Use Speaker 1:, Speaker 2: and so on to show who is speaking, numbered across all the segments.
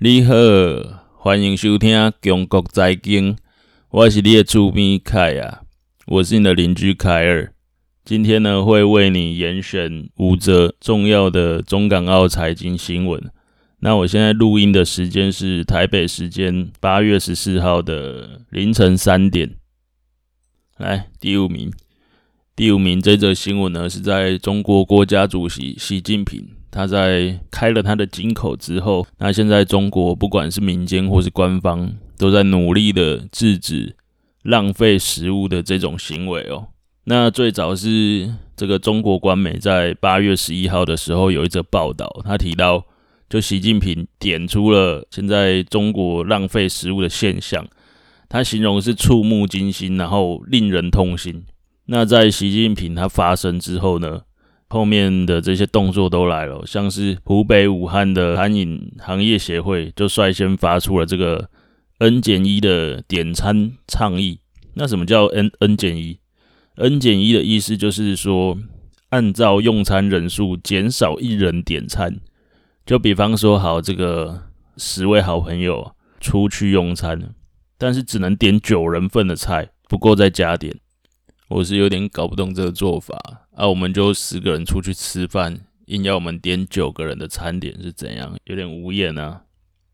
Speaker 1: 你好，欢迎收听《中国财经》，我是你的主编凯啊，我是你的邻居凯尔。今天呢，会为你严选五则重要的中港澳财经新闻。那我现在录音的时间是台北时间八月十四号的凌晨三点。来，第五名，第五名这则新闻呢，是在中国国家主席习近平。他在开了他的金口之后，那现在中国不管是民间或是官方，都在努力的制止浪费食物的这种行为哦。那最早是这个中国官媒在八月十一号的时候有一则报道，他提到，就习近平点出了现在中国浪费食物的现象，他形容是触目惊心，然后令人痛心。那在习近平他发声之后呢，后面的这些动作都来了，像是湖北武汉的餐饮行业协会就率先发出了这个 N 减一的点餐倡议。那什么叫 N N 减一？N 减一的意思就是说，按照用餐人数减少一人点餐。就比方说，好，这个十位好朋友出去用餐，但是只能点九人份的菜，不够再加点。我是有点搞不懂这个做法。啊，我们就十个人出去吃饭，硬要我们点九个人的餐点是怎样？有点无言啊。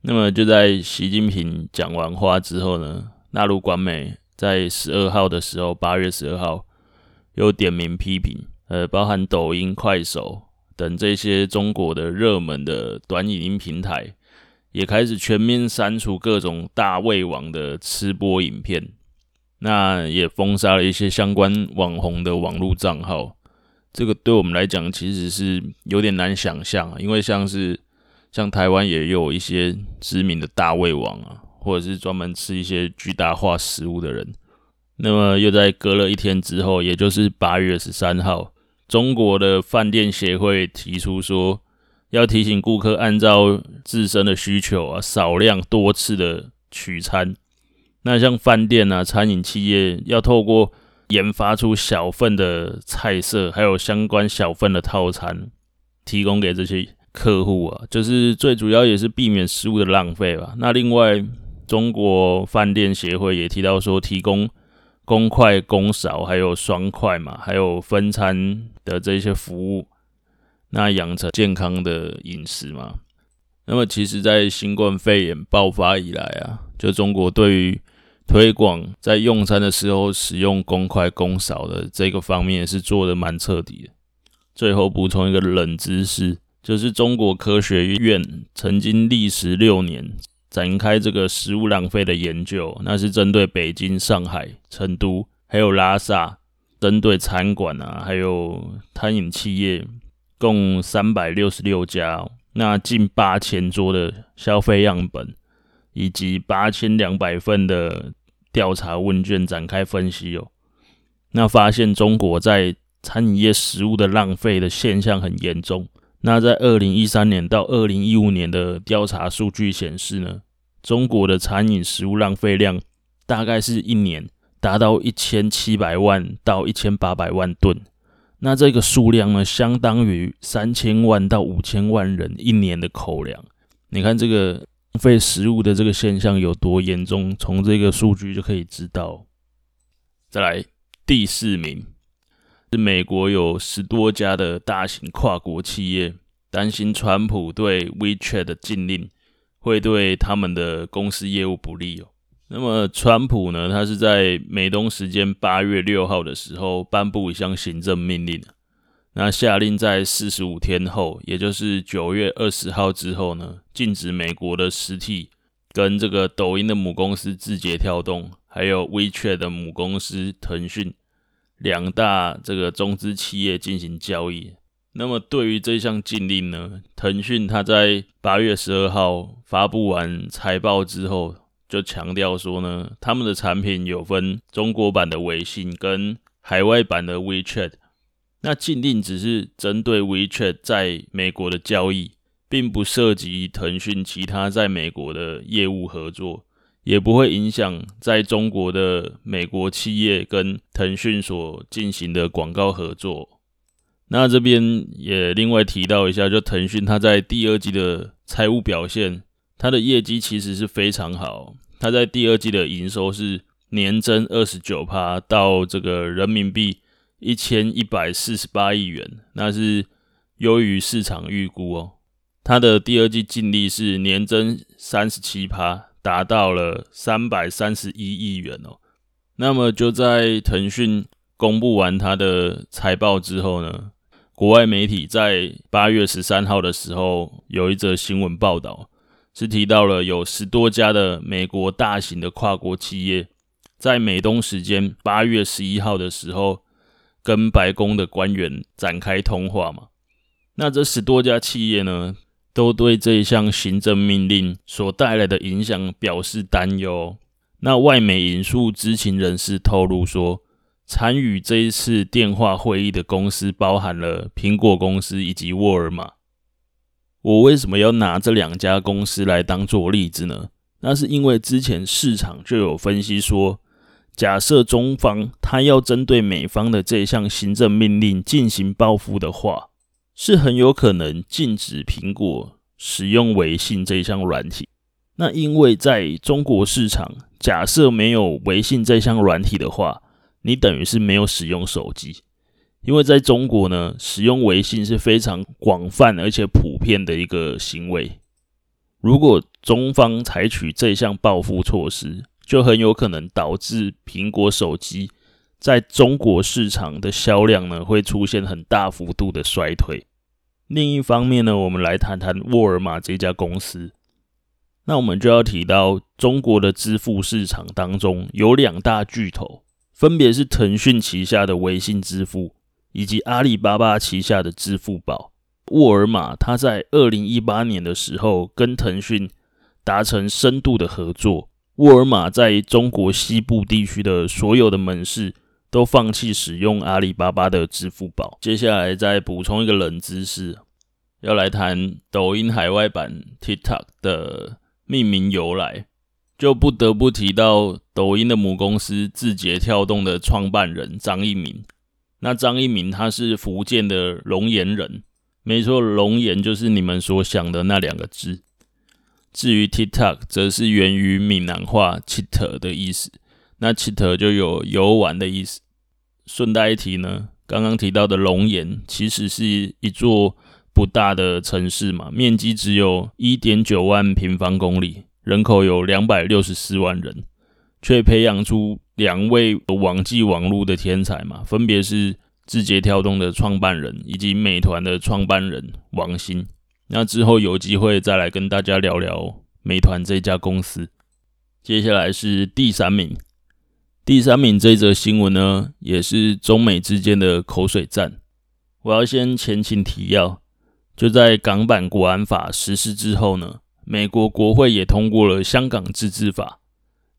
Speaker 1: 那么就在习近平讲完话之后呢，大陆官媒在十二号的时候，八月十二号又点名批评，呃，包含抖音、快手等这些中国的热门的短影音平台，也开始全面删除各种大胃王的吃播影片，那也封杀了一些相关网红的网络账号。这个对我们来讲其实是有点难想象啊，因为像是像台湾也有一些知名的大胃王啊，或者是专门吃一些巨大化食物的人。那么又在隔了一天之后，也就是八月十三号，中国的饭店协会提出说，要提醒顾客按照自身的需求啊，少量多次的取餐。那像饭店啊，餐饮企业要透过研发出小份的菜色，还有相关小份的套餐，提供给这些客户啊，就是最主要也是避免食物的浪费吧。那另外，中国饭店协会也提到说，提供公筷公勺，还有双筷嘛，还有分餐的这些服务，那养成健康的饮食嘛。那么，其实，在新冠肺炎爆发以来啊，就中国对于推广在用餐的时候使用公筷公勺的这个方面是做得蛮彻底的。最后补充一个冷知识，就是中国科学院曾经历时六年展开这个食物浪费的研究，那是针对北京、上海、成都还有拉萨，针对餐馆啊还有餐饮企业共三百六十六家，那近八千桌的消费样本。以及八千两百份的调查问卷展开分析哦，那发现中国在餐饮业食物的浪费的现象很严重。那在二零一三年到二零一五年的调查数据显示呢，中国的餐饮食物浪费量大概是一年达到一千七百万到一千八百万吨。那这个数量呢，相当于三千万到五千万人一年的口粮。你看这个。浪费食物的这个现象有多严重？从这个数据就可以知道。再来第四名是美国有十多家的大型跨国企业担心川普对 WeChat 的禁令会对他们的公司业务不利哦。那么川普呢，他是在美东时间八月六号的时候颁布一项行政命令。那下令在四十五天后，也就是九月二十号之后呢，禁止美国的实体跟这个抖音的母公司字节跳动，还有 WeChat 的母公司腾讯两大这个中资企业进行交易。那么对于这项禁令呢，腾讯它在八月十二号发布完财报之后，就强调说呢，他们的产品有分中国版的微信跟海外版的 WeChat。那禁令只是针对 WeChat 在美国的交易，并不涉及腾讯其他在美国的业务合作，也不会影响在中国的美国企业跟腾讯所进行的广告合作。那这边也另外提到一下，就腾讯它在第二季的财务表现它的业绩其实是非常好，它在第二季的营收是年增二十九趴，到这个人民币一千一百四十八亿元，那是优于市场预估哦。它的第二季净利是年增三十七趴，达到了三百三十一亿元哦。那么就在腾讯公布完它的财报之后呢，国外媒体在八月十三号的时候有一则新闻报道，是提到了有十多家的美国大型的跨国企业，在美东时间八月十一号的时候，跟白宫的官员展开通话嘛。那这十多家企业呢，都对这一项行政命令所带来的影响表示担忧。那外媒引述知情人士透露说，参与这一次电话会议的公司包含了苹果公司以及沃尔玛。我为什么要拿这两家公司来当做例子呢？那是因为之前市场就有分析说，假设中方他要针对美方的这项行政命令进行报复的话。是很有可能禁止苹果使用微信这项软体。那因为在中国市场，假设没有微信这项软体的话，你等于是没有使用手机。因为在中国呢，使用微信是非常广泛而且普遍的一个行为。如果中方采取这项报复措施，就很有可能导致苹果手机。在中国市场的销量呢，会出现很大幅度的衰退。另一方面呢，我们来谈谈沃尔玛这家公司。那我们就要提到中国的支付市场当中有两大巨头，分别是腾讯旗下的微信支付，以及阿里巴巴旗下的支付宝。沃尔玛它在二零一八年的时候跟腾讯达成深度的合作，沃尔玛在中国西部地区的所有的门市。都放弃使用阿里巴巴的支付宝。接下来再补充一个冷知识，要来谈抖音海外版 TikTok 的命名由来，就不得不提到抖音的母公司字节跳动的创办人张一鸣。那张一鸣他是福建的龙岩人，没错，龙岩就是你们所想的那两个字。至于 TikTok，则是源于闽南话 “chit” 的意思，那 “chit” 就有游玩的意思。顺带一提呢，刚刚提到的龙岩其实是一座不大的城市嘛，面积只有一点九万平方公里，人口有两百六十四万人，却培养出两位网际网路的天才嘛，分别是字节跳动的创办人以及美团的创办人王兴。那之后有机会再来跟大家聊聊美团这家公司。接下来是第三名。第三名这则新闻呢，也是中美之间的口水战。我要先前情提要，就在港版国安法实施之后呢，美国国会也通过了香港自治法。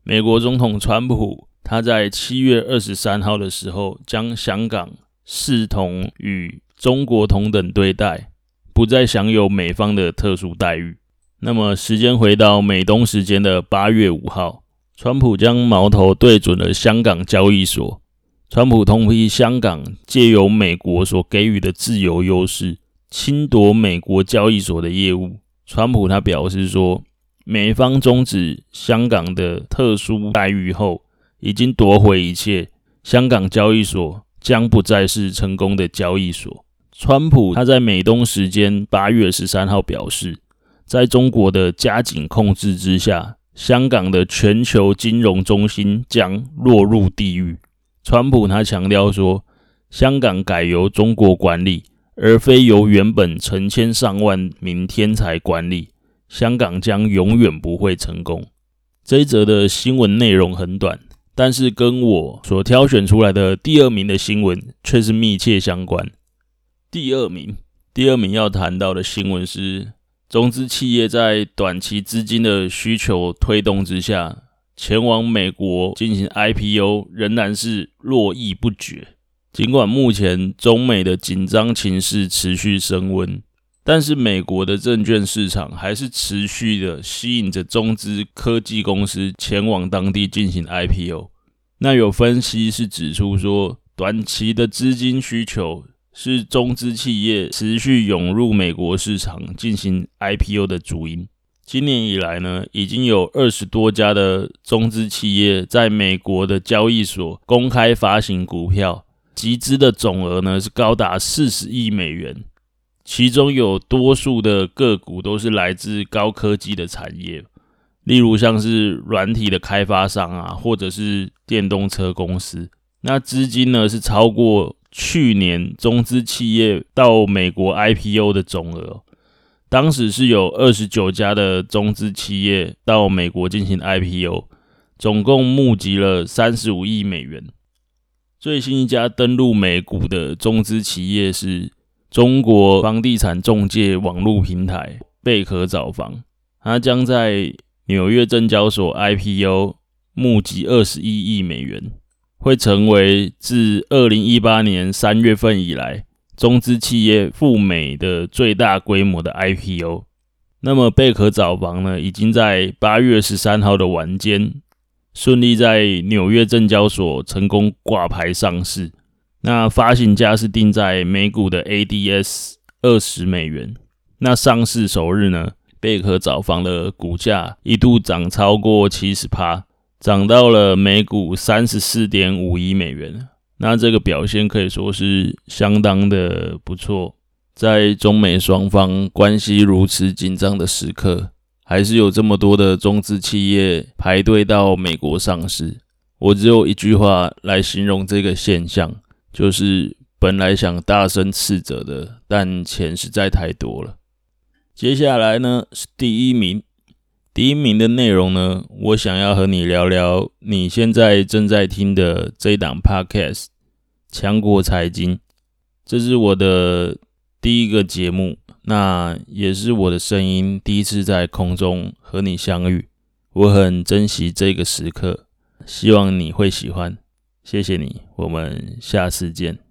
Speaker 1: 美国总统川普他在七月二十三号的时候，将香港视同与中国同等对待，不再享有美方的特殊待遇。那么时间回到美东时间的八月五号。川普将矛头对准了香港交易所。川普痛批香港借由美国所给予的自由优势，侵夺美国交易所的业务。川普他表示说，美方终止香港的特殊待遇后，已经夺回一切，香港交易所将不再是成功的交易所。川普他在美东时间八月十三号表示，在中国的加紧控制之下。香港的全球金融中心将落入地狱。川普他强调说，香港改由中国管理，而非由原本成千上万名天才管理。香港将永远不会成功。这一则的新闻内容很短，但是跟我所挑选出来的第二名的新闻却是密切相关。第二名，第二名要谈到的新闻是。中资企业在短期资金的需求推动之下，前往美国进行 IPO 仍然是络绎不绝。尽管目前中美的紧张情势持续升温，但是美国的证券市场还是持续的吸引着中资科技公司前往当地进行 IPO。那有分析是指出说，短期的资金需求。是中资企业持续涌入美国市场进行 IPO 的主因。今年以来呢，已经有二十多家的中资企业在美国的交易所公开发行股票，集资的总额呢是高达四十亿美元，其中有多数的个股都是来自高科技的产业，例如像是软体的开发商啊，或者是电动车公司。那资金呢是超过去年中资企业到美国 IPO 的总额。当时是有二十九家的中资企业到美国进行 IPO，总共募集了三十五亿美元。最新一家登陆美股的中资企业是中国房地产中介网络平台贝壳找房，它将在纽约证交所 IPO，募集二十一亿美元，会成为自二零一八年三月份以来。中资企业赴美的最大规模的 IPO，那么贝壳找房呢，已经在八月十三号的晚间，顺利在纽约证交所成功挂牌上市。那发行价是定在每股的 ADS 二十美元。那上市首日呢，贝壳找房的股价一度涨超过七十趴，涨到了每股三十四点五亿美元。那这个表现可以说是相当的不错，在中美双方关系如此紧张的时刻，还是有这么多的中资企业排队到美国上市。我只有一句话来形容这个现象，就是本来想大声斥责的，但钱实在太多了。接下来呢，是第一名。第一名的内容呢，我想要和你聊聊你现在正在听的这档 Podcast《强国财经》，这是我的第一个节目，那也是我的声音第一次在空中和你相遇，我很珍惜这个时刻，希望你会喜欢，谢谢你，我们下次见。